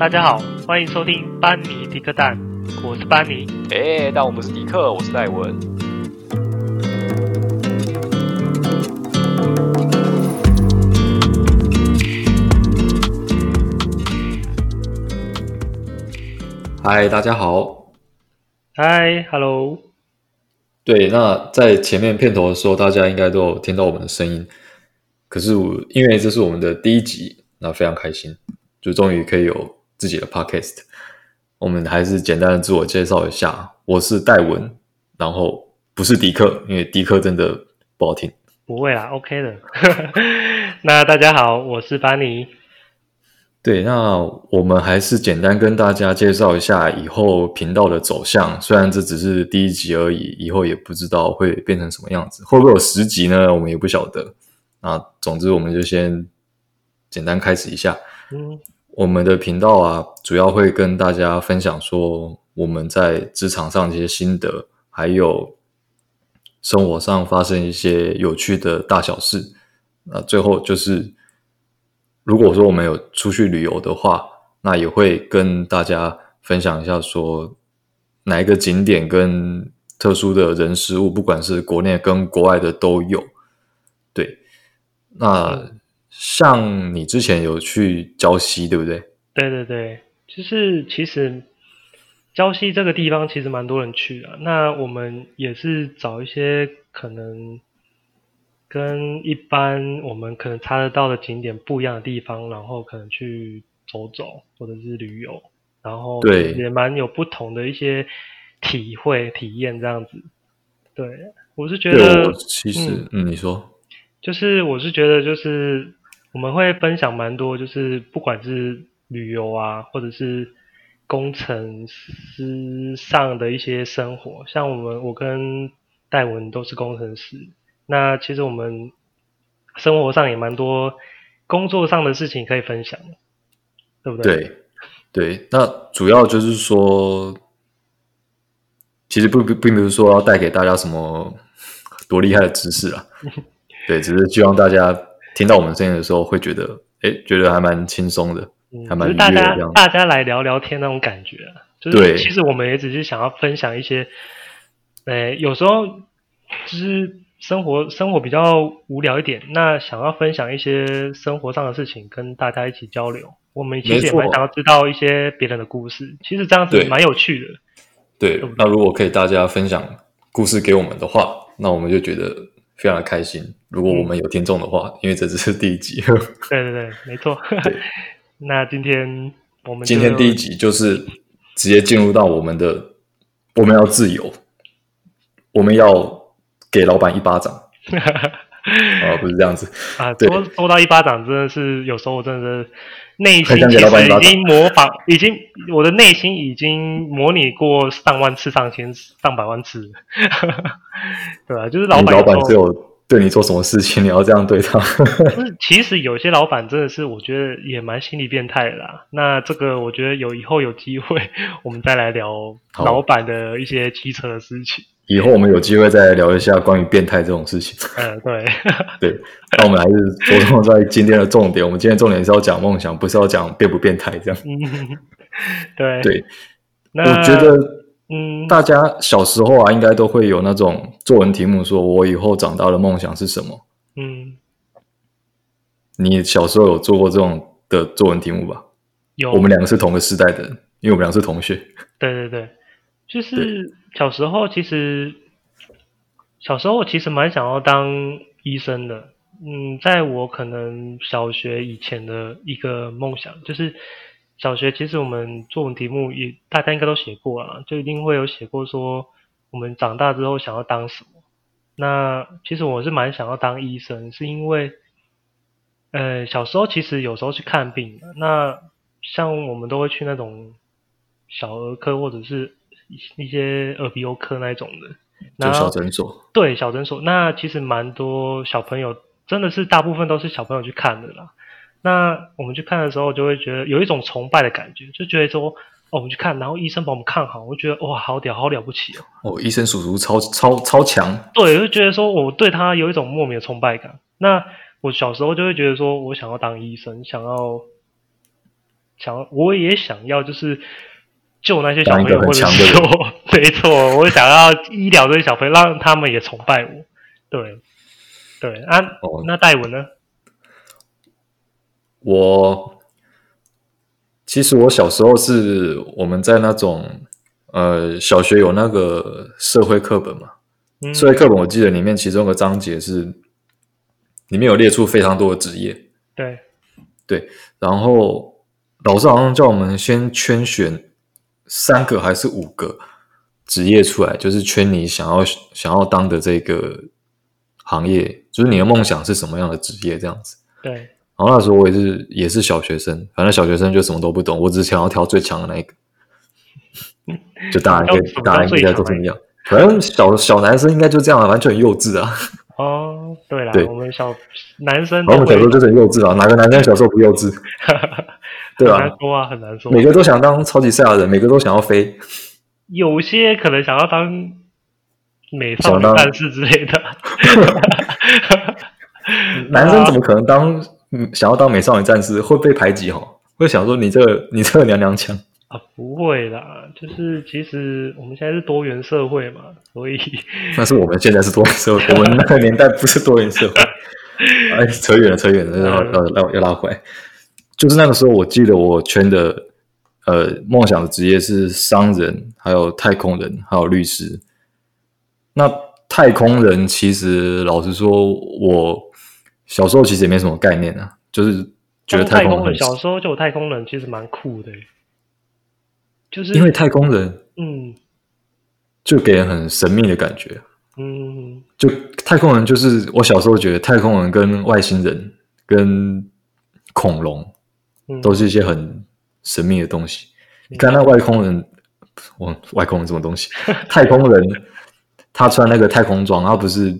大家好，欢迎收听班尼迪克蛋，我是班尼。哎，但我不是迪克，我是戴文。嗨，大家好。嗨，Hello。对，那在前面片头的时候，大家应该都有听到我们的声音。可是我因为这是我们的第一集，那非常开心，就终于可以有自己的 podcast。我们还是简单的自我介绍一下，我是戴文，然后不是迪克，因为迪克真的不好听。不会啦，OK 的。那大家好，我是班尼。对，那我们还是简单跟大家介绍一下以后频道的走向。虽然这只是第一集而已，以后也不知道会变成什么样子，会不会有十集呢？我们也不晓得。那总之，我们就先简单开始一下。嗯，我们的频道啊，主要会跟大家分享说我们在职场上的一些心得，还有生活上发生一些有趣的大小事。那最后就是。如果说我们有出去旅游的话，那也会跟大家分享一下，说哪一个景点跟特殊的人事物，不管是国内跟国外的都有。对，那像你之前有去礁溪，对不对？对对对，就是其实礁溪这个地方其实蛮多人去的。那我们也是找一些可能。跟一般我们可能查得到的景点不一样的地方，然后可能去走走或者是旅游，然后对也蛮有不同的一些体会体验这样子。对，我是觉得其实嗯，嗯，你说，就是我是觉得就是我们会分享蛮多，就是不管是旅游啊，或者是工程师上的一些生活，像我们我跟戴文都是工程师。那其实我们生活上也蛮多工作上的事情可以分享的，对不对？对，对。那主要就是说，其实不并并不是说要带给大家什么多厉害的知识啊，对，只是希望大家听到我们声音的时候会觉得，哎，觉得还蛮轻松的，嗯、还蛮愉悦的这样。大家大家来聊聊天那种感觉啊，就是其实我们也只是想要分享一些，哎，有时候就是。生活生活比较无聊一点，那想要分享一些生活上的事情，跟大家一起交流。我们其实也蛮想要知道一些别人的故事，其实这样子蛮有趣的。对，对，对，那如果可以大家分享故事给我们的话，那我们就觉得非常的开心。如果我们有听众的话，嗯、因为这只是第一集。对对对，没错。那今天我们今天第一集就是直接进入到我们的，我们要自由，我们要。给老板一巴掌，哦，不是这样子啊！抽抽到一巴掌，真的是有时候我真的是内心其实已经模仿，已经我的内心已经模拟过上万次、上千次、上百万次，对吧？就是老板，老板只有对你做什么事情，你要这样对他。是，其实有些老板真的是，我觉得也蛮心理变态的啦。那这个，我觉得有以后有机会，我们再来聊老板的一些机车的事情。以后我们有机会再来聊一下关于变态这种事情。嗯，对，对。那我们还是着重在今天的重点。我们今天重点是要讲梦想，不是要讲变不变态这样。嗯，对对。那我觉得，嗯，大家小时候啊，应该都会有那种作文题目，说我以后长大的梦想是什么？嗯。你小时候有做过这种的作文题目吧？有。我们两个是同个时代的人，因为我们两个是同学。对对对，就是。小时候其实，小时候我其实蛮想要当医生的。嗯，在我可能小学以前的一个梦想，就是小学其实我们作文题目也大家应该都写过啊，就一定会有写过说我们长大之后想要当什么。那其实我是蛮想要当医生，是因为，呃，小时候其实有时候去看病，那像我们都会去那种小儿科或者是。一些耳鼻喉科那一种的，那小诊所，对小诊所，那其实蛮多小朋友，真的是大部分都是小朋友去看的啦。那我们去看的时候，就会觉得有一种崇拜的感觉，就觉得说，哦，我们去看，然后医生把我们看好，我觉得哇，好屌，好了不起哦！哦，医生叔叔超超超强，对，就觉得说我对他有一种莫名的崇拜感。那我小时候就会觉得说，我想要当医生，想要。想我也想要就是救那些小朋友，或者说 没错，我想要医疗这些小朋友，让他们也崇拜我。对。对。啊，哦、那戴文呢？我其实我小时候是我们在那种呃小学有那个社会课本嘛，嗯、社会课本我记得里面其中一个章节是里面有列出非常多的职业，对。对，然后老师好像叫我们先圈选三个还是五个职业出来，就是圈你想要想要当的这个行业，就是你的梦想是什么样的职业这样子，对。然后那时候我也是也是小学生，反正小学生就什么都不懂，我只想要挑最强的那一个。就大家应该大人应该都这么样，反正小小男生应该就这样，完全很幼稚啊。哦，对了，对，我们小男生，我们小时候就是很幼稚啊，哪个男生小时候不幼稚？对吧？很难说啊，很难说。每个都想当超级赛亚人，每个都想要飞。有些可能想要当美少女战士之类的。男生怎么可能当？嗯，想要当美少女战士会被排挤哦，会想说你这个你这个娘娘腔啊，不会啦，就是其实我们现在是多元社会嘛，所以 那是我们现在是多元社会，我们那个年代不是多元社会。哎，扯远了，扯远了，要要要要拉回来。就是那个时候，我记得我圈的呃梦想的职业是商人，还有太空人，还有律师。那太空人其实老实说，我。小时候其实也没什么概念啊，就是觉得太空人，空小时候就有太空人，其实蛮酷的，就是因为太空人，嗯，就给人很神秘的感觉，嗯，就太空人就是我小时候觉得太空人跟外星人跟恐龙，都是一些很神秘的东西。嗯、你看那外空人，我外空人什么东西？太空人他穿那个太空装，他不是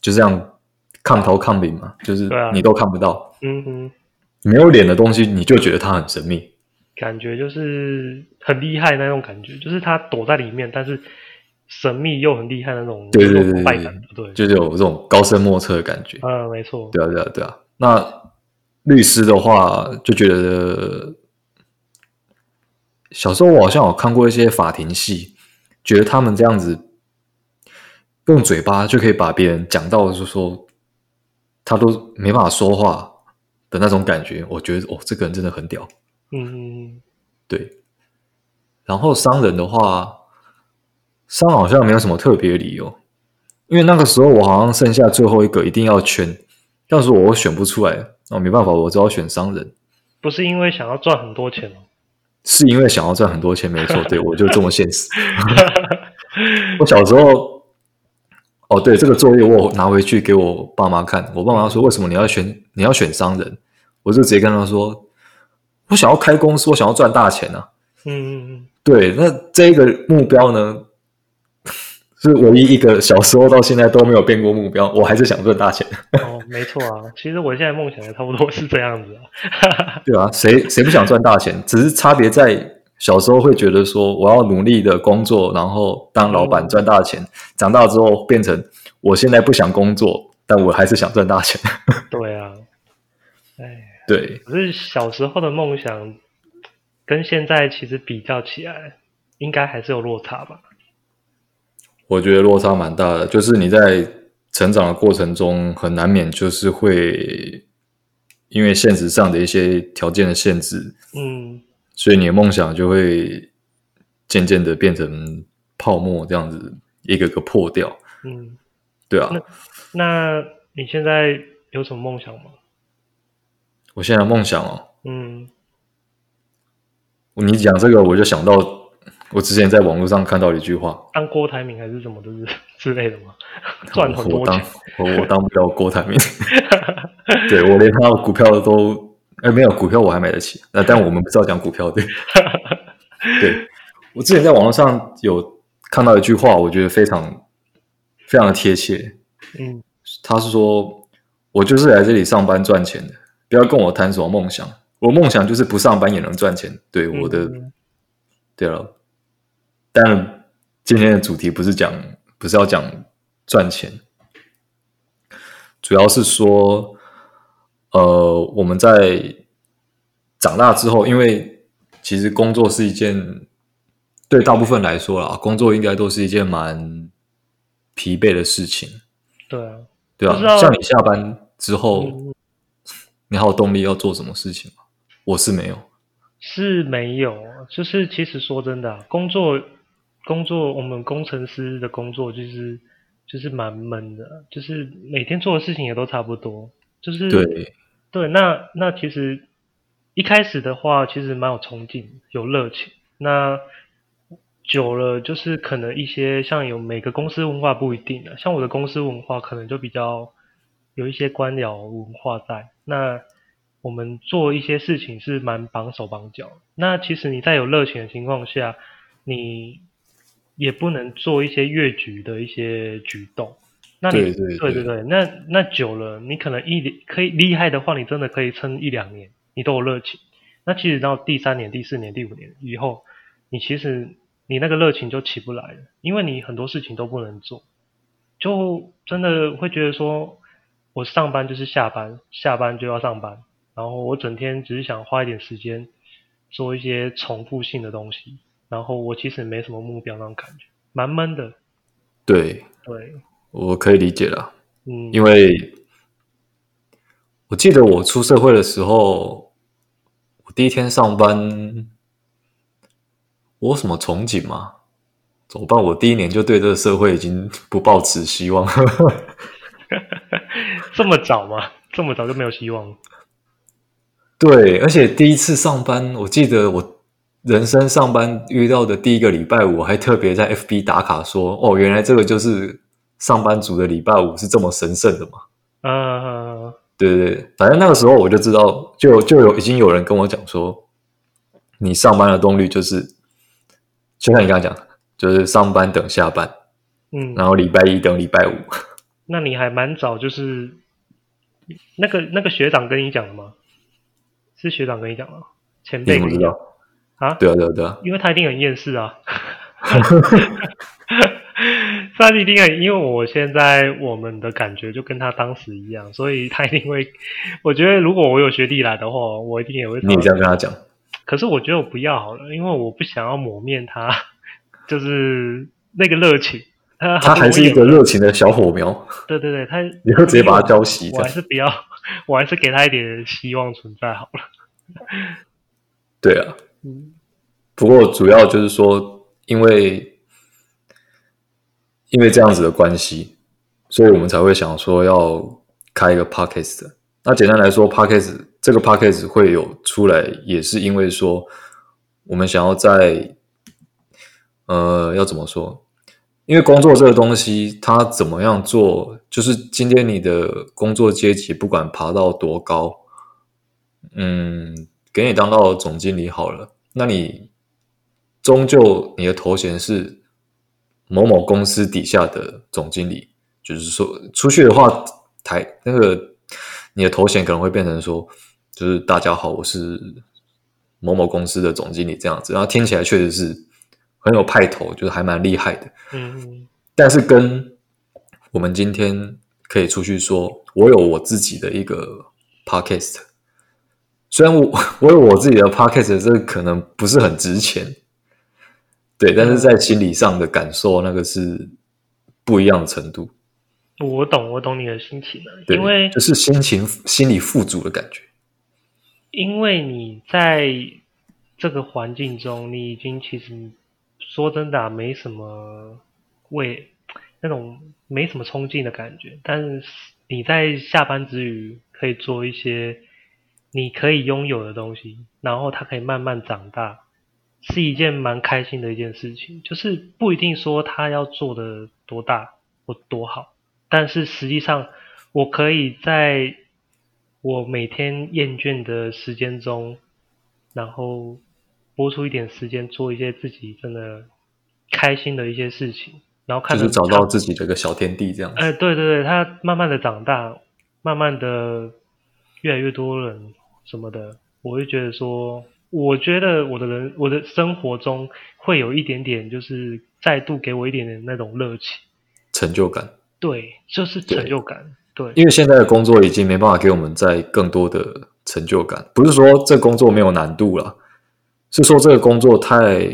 就这样。看头看脸嘛，就是你都看不到，啊、嗯。哼，没有脸的东西，你就觉得他很神秘，感觉就是很厉害那种感觉，就是他躲在里面，但是神秘又很厉害那种，对对对对，对，对，就是有这种高深莫测的感觉，嗯，没错，对啊对啊对啊。那律师的话，就觉得小时候我好像有看过一些法庭戏，觉得他们这样子用嘴巴就可以把别人讲到，就是说。他都没办法说话的那种感觉，我觉得哦，这个人真的很屌。嗯，对。然后商人的话，商好像没有什么特别理由，因为那个时候我好像剩下最后一个一定要圈，要是我选不出来，哦，没办法，我只好选商人。不是因为想要赚很多钱哦，是因为想要赚很多钱，没错，对，我就这么现实。我小时候。哦，对，这个作业我拿回去给我爸妈看，我爸妈说：“为什么你要选你要选商人？”我就直接跟他说：“我想要开公司，我想要赚大钱啊！”嗯嗯嗯，对，那这个目标呢，是唯一一个小时候到现在都没有变过目标，我还是想赚大钱。哦，没错啊，其实我现在梦想也差不多是这样子啊。对啊，谁谁不想赚大钱？只是差别在。小时候会觉得说，我要努力的工作，然后当老板赚大钱。长大之后变成我现在不想工作，但我还是想赚大钱。对啊，哎，对。可是小时候的梦想跟现在其实比较起来，应该还是有落差吧？我觉得落差蛮大的，就是你在成长的过程中，很难免就是会因为现实上的一些条件的限制，嗯。所以你的梦想就会渐渐的变成泡沫，这样子一个个破掉。嗯，对啊。那那你现在有什么梦想吗？我现在梦想哦，嗯，你讲这个我就想到我之前在网络上看到一句话：当郭台铭还是什么的之类的吗？赚很多钱，我当我，我当不了郭台铭。对，我连他的股票都。哎，没有股票我还买得起，那但我们不是要讲股票对？对，我之前在网络上有看到一句话，我觉得非常非常的贴切。嗯，他是说，我就是来这里上班赚钱的，不要跟我谈什么梦想。我梦想就是不上班也能赚钱。对，我的，嗯、对了。但今天的主题不是讲，不是要讲赚钱，主要是说。呃，我们在长大之后，因为其实工作是一件对大部分来说啦，工作应该都是一件蛮疲惫的事情。对啊，对啊，像你下班之后，嗯、你还有动力要做什么事情吗？我是没有，是没有。就是其实说真的，工作工作，我们工程师的工作就是就是蛮闷的，就是每天做的事情也都差不多。就是对对，那那其实。一开始的话，其实蛮有冲劲，有热情。那久了，就是可能一些像有每个公司文化不一定的，像我的公司文化可能就比较有一些官僚文化在。那我们做一些事情是蛮绑手绑脚。那其实你在有热情的情况下，你也不能做一些越矩的一些举动。那你对对对，对对对，那那久了，你可能一可以厉害的话，你真的可以撑一两年。你都有热情，那其实到第三年、第四年、第五年以后，你其实你那个热情就起不来了，因为你很多事情都不能做，就真的会觉得说，我上班就是下班，下班就要上班，然后我整天只是想花一点时间做一些重复性的东西，然后我其实没什么目标那种感觉，蛮闷的。对对，我可以理解了，嗯，因为。我记得我出社会的时候，我第一天上班，我有什么憧憬吗？怎么办？我第一年就对这个社会已经不抱持希望。这么早吗？这么早就没有希望？对，而且第一次上班，我记得我人生上班遇到的第一个礼拜五，我还特别在 FB 打卡说：“哦，原来这个就是上班族的礼拜五是这么神圣的嘛。”嗯。对对对，反正那个时候我就知道，就就有已经有人跟我讲说，你上班的动力就是，就像你刚刚讲，就是上班等下班，嗯，然后礼拜一等礼拜五。那你还蛮早，就是那个那个学长跟你讲的吗？是学长跟你讲的，前辈跟你讲啊？对啊对啊对啊，因为他一定很厌世啊。他一定很，因为我现在我们的感觉就跟他当时一样，所以他一定会。我觉得如果我有学弟来的话，我一定也会。你这样跟他讲。可是我觉得我不要好了，因为我不想要磨灭他，就是那个热情。他他还是一个热情的小火苗。对对对，他。你会直接把他浇熄？我还是不要，我还是给他一点希望存在好了。对啊。嗯。不过主要就是说，因为。因为这样子的关系，所以我们才会想说要开一个 podcast。那简单来说，podcast 这个 podcast 会有出来，也是因为说我们想要在呃，要怎么说？因为工作这个东西，它怎么样做？就是今天你的工作阶级不管爬到多高，嗯，给你当到总经理好了，那你终究你的头衔是。某某公司底下的总经理，就是说出去的话，台那个你的头衔可能会变成说，就是大家好，我是某某公司的总经理这样子，然后听起来确实是很有派头，就是还蛮厉害的。嗯，但是跟我们今天可以出去说，我有我自己的一个 podcast，虽然我 我有我自己的 podcast，这可能不是很值钱。对，但是在心理上的感受，那个是不一样的程度。我懂，我懂你的心情了，因为就是心情、心理富足的感觉。因为你在这个环境中，你已经其实说真的啊，没什么为那种没什么冲劲的感觉。但是你在下班之余，可以做一些你可以拥有的东西，然后它可以慢慢长大。是一件蛮开心的一件事情，就是不一定说他要做的多大或多好，但是实际上我可以在我每天厌倦的时间中，然后拨出一点时间做一些自己真的开心的一些事情，然后看着就是找到自己的一个小天地这样子。哎，对对对，他慢慢的长大，慢慢的越来越多人什么的，我会觉得说。我觉得我的人，我的生活中会有一点点，就是再度给我一点点那种热情、成就感。对，就是成就感。对，对，因为现在的工作已经没办法给我们再更多的成就感。不是说这工作没有难度了，是说这个工作太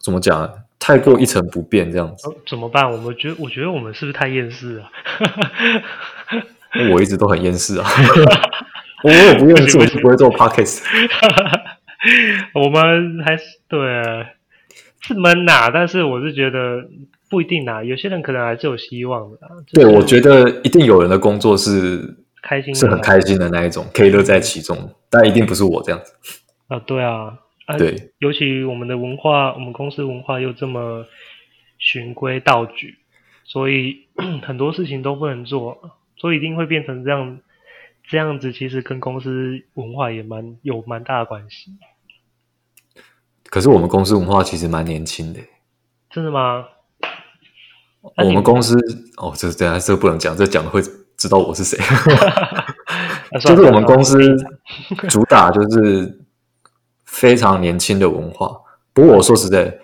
怎么讲啊？太过一成不变这样子，怎么办？我们觉得，我觉得我们是不是太厌世了？我一直都很厌世啊！我也不用做，我就不会做 podcast。我们还是对啊，是闷呐，但是我是觉得不一定呐，有些人可能还是有希望的。对，我觉得一定有人的工作是开心，是很开心的那一种，可以乐在其中，但一定不是我这样子啊！对啊。啊、对，尤其我们的文化，我们公司文化又这么循规蹈矩，所以 很多事情都不能做，所以一定会变成这样。这样子其实跟公司文化也蛮有蛮大的关系。可是我们公司文化其实蛮年轻的，真的吗？我们公司哦，这这还是不能讲，这讲会知道我是谁。就是我们公司主打就是。非常年轻的文化，不过我说实在，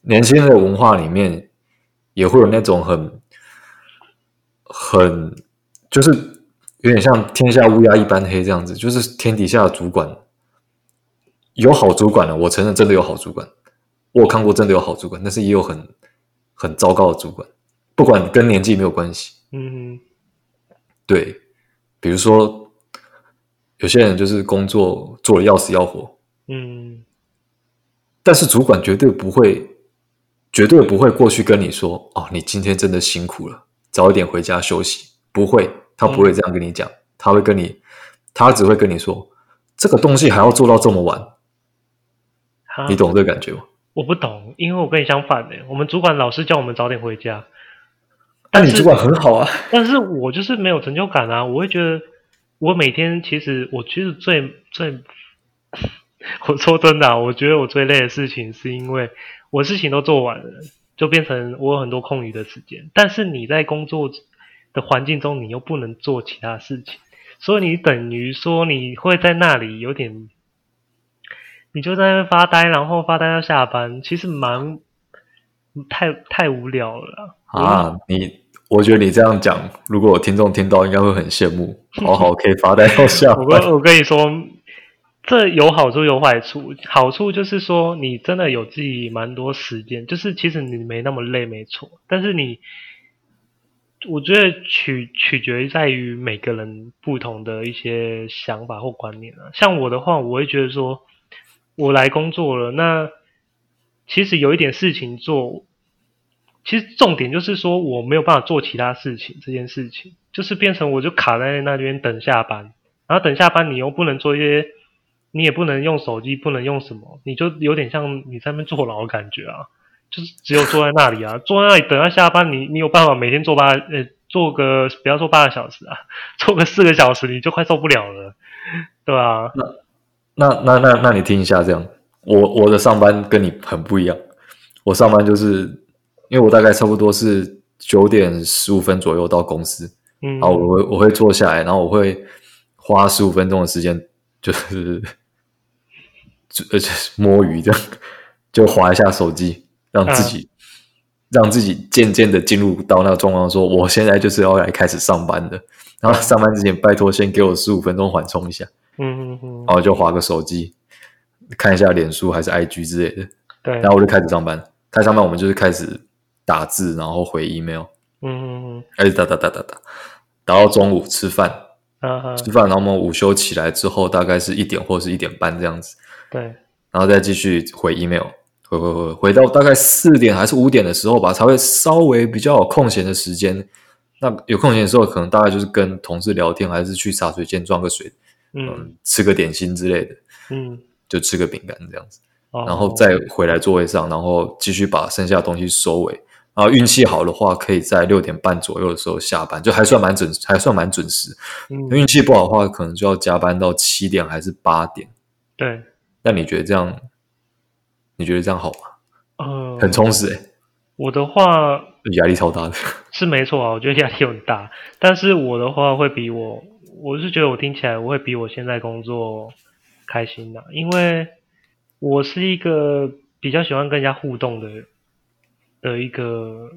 年轻的文化里面也会有那种很、很，就是有点像天下乌鸦一般黑这样子，就是天底下的主管有好主管的，我承认真的有好主管，我有看过真的有好主管，但是也有很很糟糕的主管，不管跟年纪没有关系，嗯，对，比如说有些人就是工作做得要死要活。嗯，但是主管绝对不会，绝对不会过去跟你说：“哦，你今天真的辛苦了，早一点回家休息。”不会，他不会这样跟你讲，嗯、他会跟你，他只会跟你说：“这个东西还要做到这么晚。”你懂这个感觉吗？我不懂，因为我跟你相反的，我们主管老是叫我们早点回家。但你主管很好啊，但是我就是没有成就感啊！我会觉得，我每天其实我其实最最。我说真的啊，我觉得我最累的事情是因为我事情都做完了，就变成我有很多空余的时间。但是你在工作的环境中，你又不能做其他事情，所以你等于说你会在那里有点，你就在那边发呆，然后发呆到下班，其实蛮太太无聊了啊！你我觉得你这样讲，如果有听众听到，应该会很羡慕。好好，可以发呆到下班。我我跟你说。这有好处有坏处，好处就是说你真的有自己蛮多时间，就是其实你没那么累，没错。但是你，我觉得取取决在于每个人不同的一些想法或观念啊。像我的话，我会觉得说，我来工作了，那其实有一点事情做，其实重点就是说我没有办法做其他事情，这件事情就是变成我就卡在那边等下班，然后等下班你又不能做一些。你也不能用手机，不能用什么，你就有点像你在那边坐牢的感觉啊，就是只有坐在那里啊，坐在那里等他下班，你你有办法每天坐八呃坐个不要坐八个小时啊，坐个四个小时你就快受不了了，对吧？那那那那那你听一下这样，我我的上班跟你很不一样，我上班就是因为我大概差不多是九点十五分左右到公司，嗯，然后我会我会坐下来，然后我会花十五分钟的时间 就是。呃，摸鱼这样，就划一下手机，让自己，啊、让自己渐渐的进入到那个状况，说我现在就是要来开始上班的。然后上班之前，拜托先给我十五分钟缓冲一下。嗯嗯嗯。然后就划个手机，看一下脸书还是 IG 之类的。对。然后我就开始上班。开始上班，我们就是开始打字，然后回 email。嗯嗯嗯。开始打打打打打，打到中午吃饭。啊、吃饭，然后我们午休起来之后，大概是一点或是一点半这样子。对，然后再继续回 email，回回回回到大概四点还是五点的时候吧，才会稍微比较有空闲的时间。那有空闲的时候，可能大概就是跟同事聊天，还是去茶水间装个水，嗯，嗯，吃个点心之类的，嗯，就吃个饼干这样子，哦，然后再回来座位上，然后继续把剩下的东西收尾。然后运气好的话，可以在六点半左右的时候下班，就还算蛮准，还算蛮准时。嗯，运气不好的话，可能就要加班到七点还是八点。对。那你觉得这样？你觉得这样好吗？呃，很充实。我的话压力超大的，是没错啊，我觉得压力很大。但是我的话会比我，我是觉得我听起来我会比我现在工作开心的，因为我是一个比较喜欢跟人家互动的的一个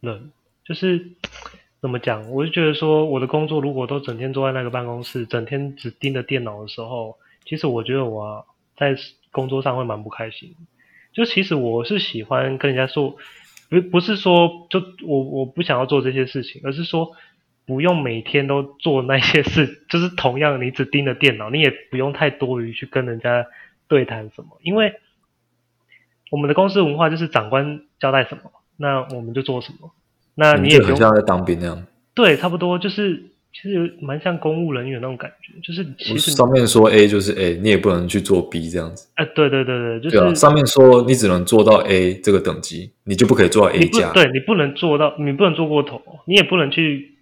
人。就是怎么讲？我就觉得说，我的工作如果都整天坐在那个办公室，整天只盯着电脑的时候。其实我觉得我在工作上会蛮不开心。就其实我是喜欢跟人家说，不不是说就我我不想要做这些事情，而是说不用每天都做那些事，就是同样你只盯着电脑，你也不用太多余去跟人家对谈什么，因为我们的公司文化就是长官交代什么，那我们就做什么。那你也不用很像在当兵那样。对，差不多就是，其实有蛮像公务人员那种感觉，就是其实上面说 A 就是 A，你也不能去做 B 这样子。哎、呃，对对对对，就是上面说你只能做到 A 这个等级，你就不可以做到 A 加。对，你不能做到，你不能做过头，你也不能去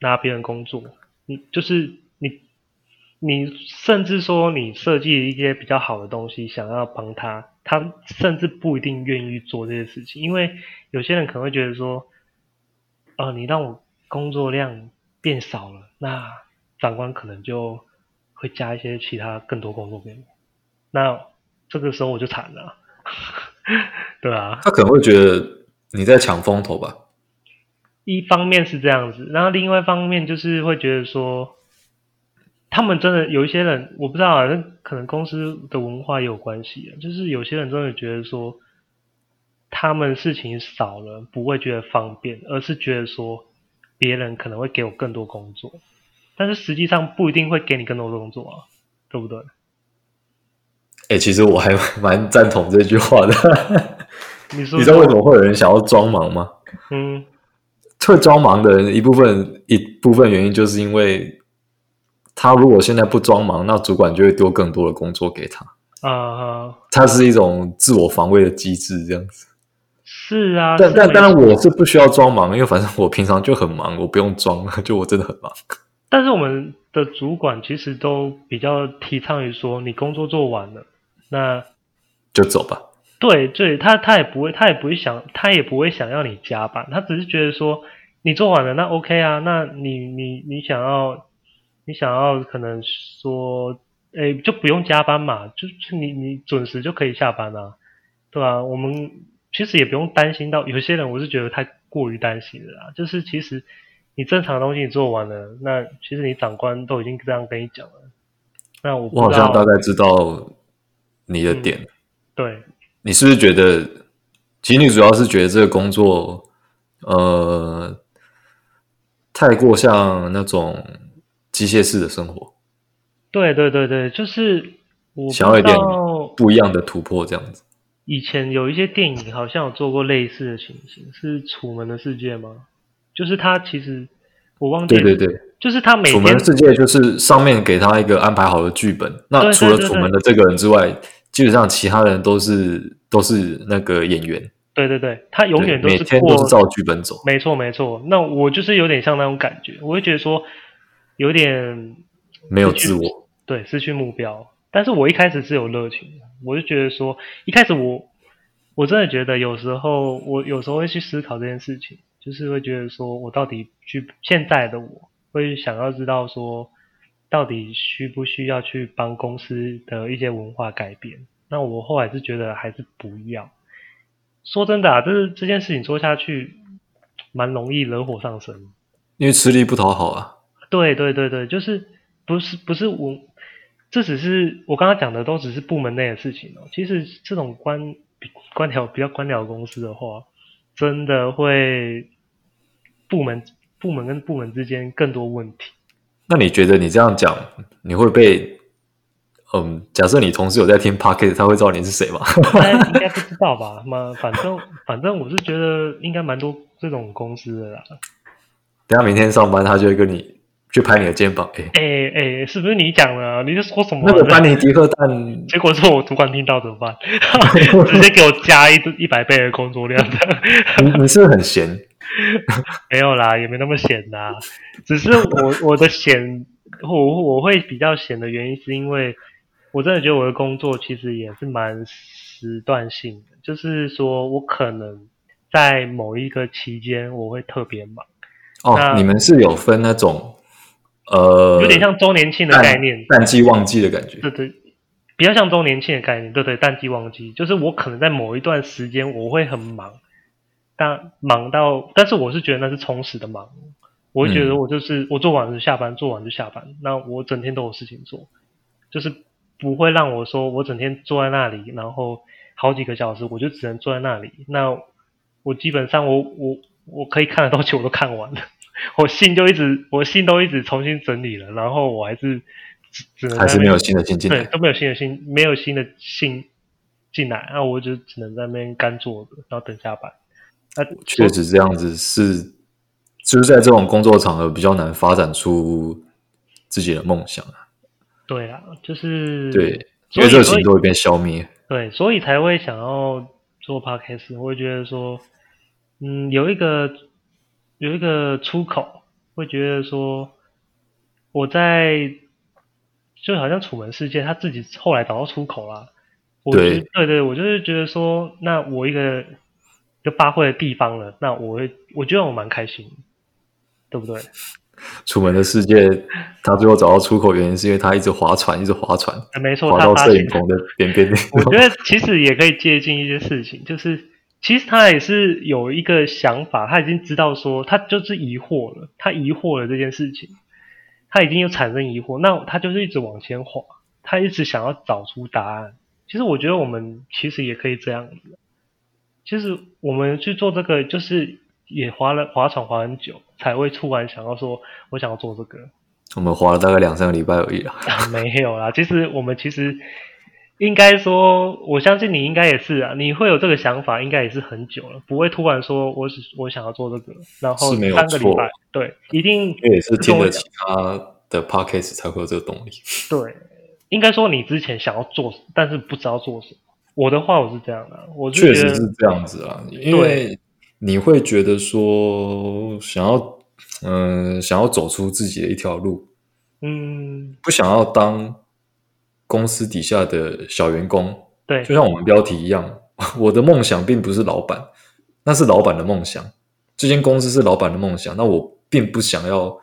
拿别人工作。你就是你，你甚至说你设计一些比较好的东西，想要帮他，他甚至不一定愿意做这些事情，因为有些人可能会觉得说，哦、呃，你让我。工作量变少了，那长官可能就会加一些其他更多工作给我，那这个时候我就惨了，对啊。他可能会觉得你在抢风头吧？一方面是这样子，然后另外一方面就是会觉得说，他们真的有一些人，我不知道啊，可能公司的文化也有关系啊，就是有些人真的觉得说，他们事情少了不会觉得方便，而是觉得说。别人可能会给我更多工作，但是实际上不一定会给你更多的工作啊，对不对？哎、欸，其实我还蛮赞同这句话的。你说，你知道为什么会有人想要装忙吗？嗯，会装忙的人一部分一部分原因就是因为他如果现在不装忙，那主管就会丢更多的工作给他啊。他是一种自我防卫的机制，这样子。是啊，但但当然我是不需要装忙，因为反正我平常就很忙，我不用装，就我真的很忙。但是我们的主管其实都比较提倡于说，你工作做完了，那就走吧。对对，他他也不会，他也不会想，他也不会想要你加班，他只是觉得说你做完了，那 OK 啊，那你你你想要你想要可能说，哎，就不用加班嘛，就是你你准时就可以下班啊，对吧？我们。其实也不用担心到有些人，我是觉得太过于担心了啦。就是其实你正常的东西你做完了，那其实你长官都已经这样跟你讲了。那我我好像大概知道你的点。嗯，对，你是不是觉得，其实你主要是觉得这个工作，呃，太过像那种机械式的生活？对对对对，就是我想要一点不一样的突破，这样子。以前有一些电影好像有做过类似的情形，是《楚门的世界》吗？就是他其实我忘记了，对对对，就是他每天《楚门的世界》就是上面给他一个安排好的剧本，那除了楚门的这个人之外，基本上其他人都是都是那个演员。对对对，他永远都是每天都是照剧本走。没错没错，那我就是有点像那种感觉，我会觉得说有点没有自我，对，失去目标。但是我一开始是有热情的。我就觉得说，一开始我我真的觉得有时候我有时候会去思考这件事情，就是会觉得说我到底去现在的我会想要知道说，到底需不需要去帮公司的一些文化改变？那我后来是觉得还是不要。说真的啊，就是这件事情做下去蛮容易惹火上身，因为吃力不讨好啊。对对对对，就是不是不是我。这只是我刚刚讲的，都只是部门内的事情哦。其实这种官官僚比较官僚公司的话，真的会部门部门跟部门之间更多问题。那你觉得你这样讲，你会被嗯？假设你同事有在听 Pocket，他会知道你是谁吗？应该 不知道吧？嘛，反正反正我是觉得应该蛮多这种公司的啦。等下明天上班，他就会跟你。去拍你的肩膀，哎哎哎，是不是你讲的？你是说什么？那个班尼迪克蛋，结果是我主管听到怎么办？直接给我加一一百倍的工作量的。你你是不是很闲？没有啦，也没那么闲啦。只是我 我的闲，我我会比较闲的原因，是因为我真的觉得我的工作其实也是蛮时段性的，就是说我可能在某一个期间我会特别忙。哦，你们是有分那种。呃，有点像周年庆的概念，淡季旺季的感觉。对对，比较像周年庆的概念。对对，淡季旺季，就是我可能在某一段时间我会很忙，但忙到，但是我是觉得那是充实的忙。我会觉得我就是、嗯、我做完就下班，做完就下班。那我整天都有事情做，就是不会让我说我整天坐在那里，然后好几个小时我就只能坐在那里。那我基本上我我我可以看的东西我都看完了，我信就一直我信都一直重新整理了，然后我还是只只能还是没有新的信进来，对，都没有新的信，没有新的信进来，那我就只能在那边干坐着，然后等下班。那确实这样子是，就是在这种工作场合比较难发展出自己的梦想啊。对啊，就是对，因为热情都会被消灭。对，所以才会想要做 podcast。我会觉得说，嗯，有一个有一个出口，会觉得说，我在就好像楚门世界，他自己后来找到出口啦。我对对对，我就是觉得说，那我一个就发挥的地方了，那我会我觉得我蛮开心，对不对？楚门的世界，他最后找到出口，原因是因为他一直划船，一直划船，没错，划到摄影棚的边边。我觉得 其实也可以接近一些事情，就是其实他也是有一个想法，他已经知道说他就是疑惑了，他疑惑了这件事情，他已经有产生疑惑，那他就是一直往前滑，他一直想要找出答案。其实我觉得我们其实也可以这样子，其实我们去做这个就是。也划了划船划很久，才会突然想要说，我想要做这个。我们划了大概两三个礼拜而已啦。没有啦，其实我们其实应该说，我相信你应该也是啊，你会有这个想法，应该也是很久了，不会突然说我我想要做这个，然后三个礼拜，对，一定也是听了其他的 podcast 才会有这个动力。对，应该说你之前想要做，但是不知道做什么。我的话我是这样的，我确实是这样子啊，因为。你会觉得说想要，嗯、呃，想要走出自己的一条路，嗯，不想要当公司底下的小员工，对，就像我们标题一样，我的梦想并不是老板，那是老板的梦想，这间公司是老板的梦想，那我并不想要，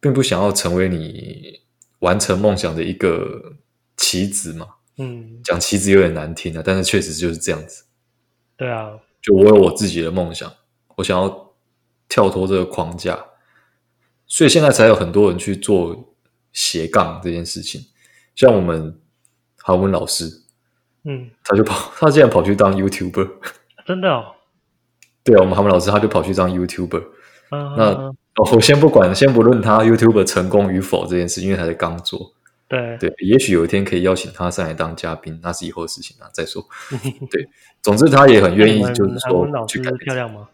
并不想要成为你完成梦想的一个棋子嘛，嗯，讲棋子有点难听啊，但是确实就是这样子，对啊。就我有我自己的梦想，我想要跳脱这个框架，所以现在才有很多人去做斜杠这件事情。像我们韩文老师，嗯，他就跑，他竟然跑去当 YouTuber，真的哦？对啊，我们韩文老师他就跑去当 YouTuber。嗯，那我先不管，先不论他 YouTuber 成功与否这件事，因为他在刚做。对对，也许有一天可以邀请他上来当嘉宾，那是以后的事情啊，再说。对，总之他也很愿意，就是说，韩文老师漂亮吗？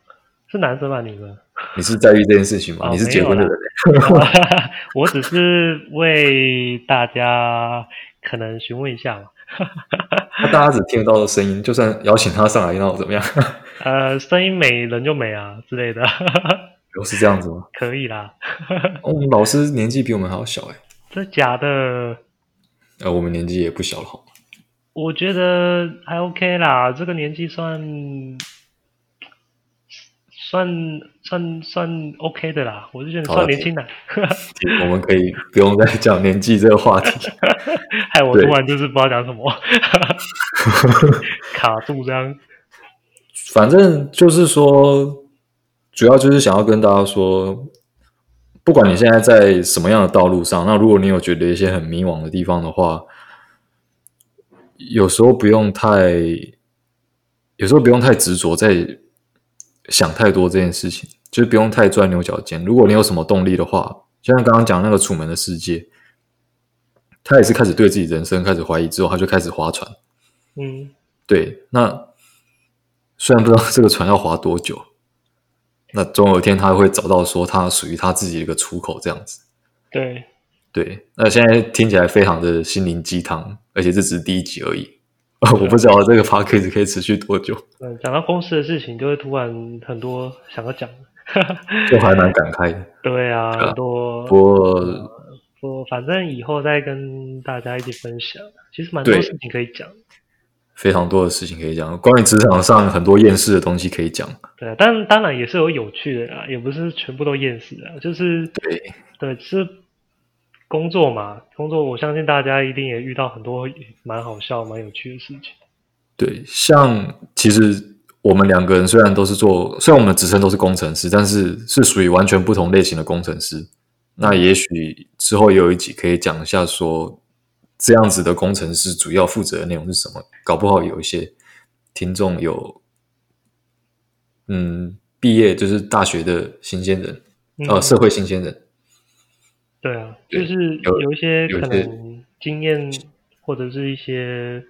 是男生吧？女生？你是在意这件事情吗？哦、你是结婚的人？我只是为大家可能询问一下嘛。那大家只听得到的声音，就算邀请他上来，那我怎么样？呃，声音美，人就美啊之类的。都是这样子吗？可以啦。我们老师年纪比我们还要小哎。这假的？呃，我们年纪也不小了，好吗？我觉得还 OK 啦，这个年纪算算算算 OK 的啦，我就觉得算年轻的。我们可以不用再讲年纪这个话题。害我突然就是不知道讲什么，卡住这样。反正就是说，主要就是想要跟大家说。不管你现在在什么样的道路上，那如果你有觉得一些很迷惘的地方的话，有时候不用太，有时候不用太执着在想太多这件事情，就是不用太钻牛角尖。如果你有什么动力的话，就像刚刚讲那个楚门的世界，他也是开始对自己人生开始怀疑之后，他就开始划船。嗯，对。那虽然不知道这个船要划多久。那总有一天他会找到说他属于他自己的一个出口，这样子。对对，那现在听起来非常的心灵鸡汤，而且这只是第一集而已。我不知道这个 podcast 可以持续多久。嗯，讲到公司的事情，就会突然很多想要讲，就还蛮感慨的。对啊，很多。不过，不，反正以后再跟大家一起分享。其实蛮多事情可以讲。非常多的事情可以讲，关于职场上很多厌世的东西可以讲。对啊，但当然也是有有趣的啦，也不是全部都厌世啊，就是对对，是工作嘛，工作我相信大家一定也遇到很多蛮好笑、蛮有趣的事情。对，像其实我们两个人虽然都是做，虽然我们的职称都是工程师，但是是属于完全不同类型的工程师。那也许之后也有一集可以讲一下说。这样子的工程师主要负责的内容是什么？搞不好有一些听众有，嗯，毕业就是大学的新鲜人，嗯、呃，社会新鲜人。对啊，就是有一些可能经验或者是一些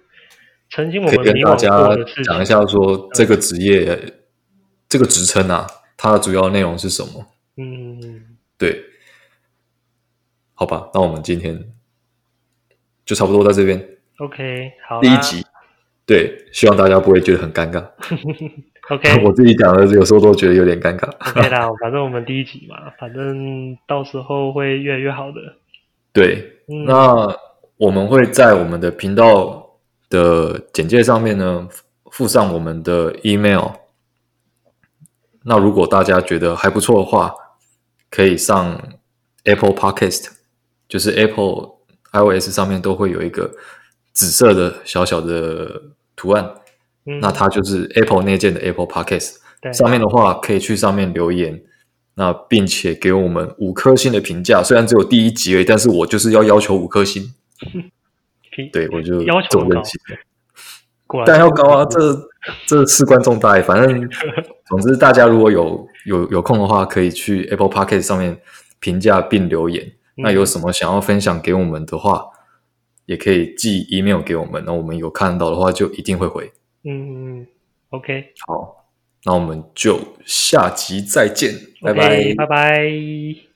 曾经我跟大家讲一下，说这个职业、嗯、这个职称啊，它的主要内容是什么？嗯，对，好吧，那我们今天。就差不多在这边。OK，好。第一集，对，希望大家不会觉得很尴尬。OK，我自己讲的有时候都觉得有点尴尬。OK 啦，反正我们第一集嘛，反正到时候会越来越好的。对，嗯、那我们会在我们的频道的简介上面呢附上我们的 email。那如果大家觉得还不错的话，可以上 Apple Podcast，就是 Apple。iOS 上面都会有一个紫色的小小的图案，嗯、那它就是 Apple 内建的 Apple Podcast。上面的话可以去上面留言，那并且给我们五颗星的评价。虽然只有第一集而已，但是我就是要要求五颗星。对，我就要求高，但要高啊！这这事关重大，反正 总之大家如果有有有空的话，可以去 Apple Podcast 上面评价并留言。那有什么想要分享给我们的话，嗯、也可以寄 email 给我们。那我们有看到的话，就一定会回。嗯，OK，好，那我们就下集再见拜拜，拜拜。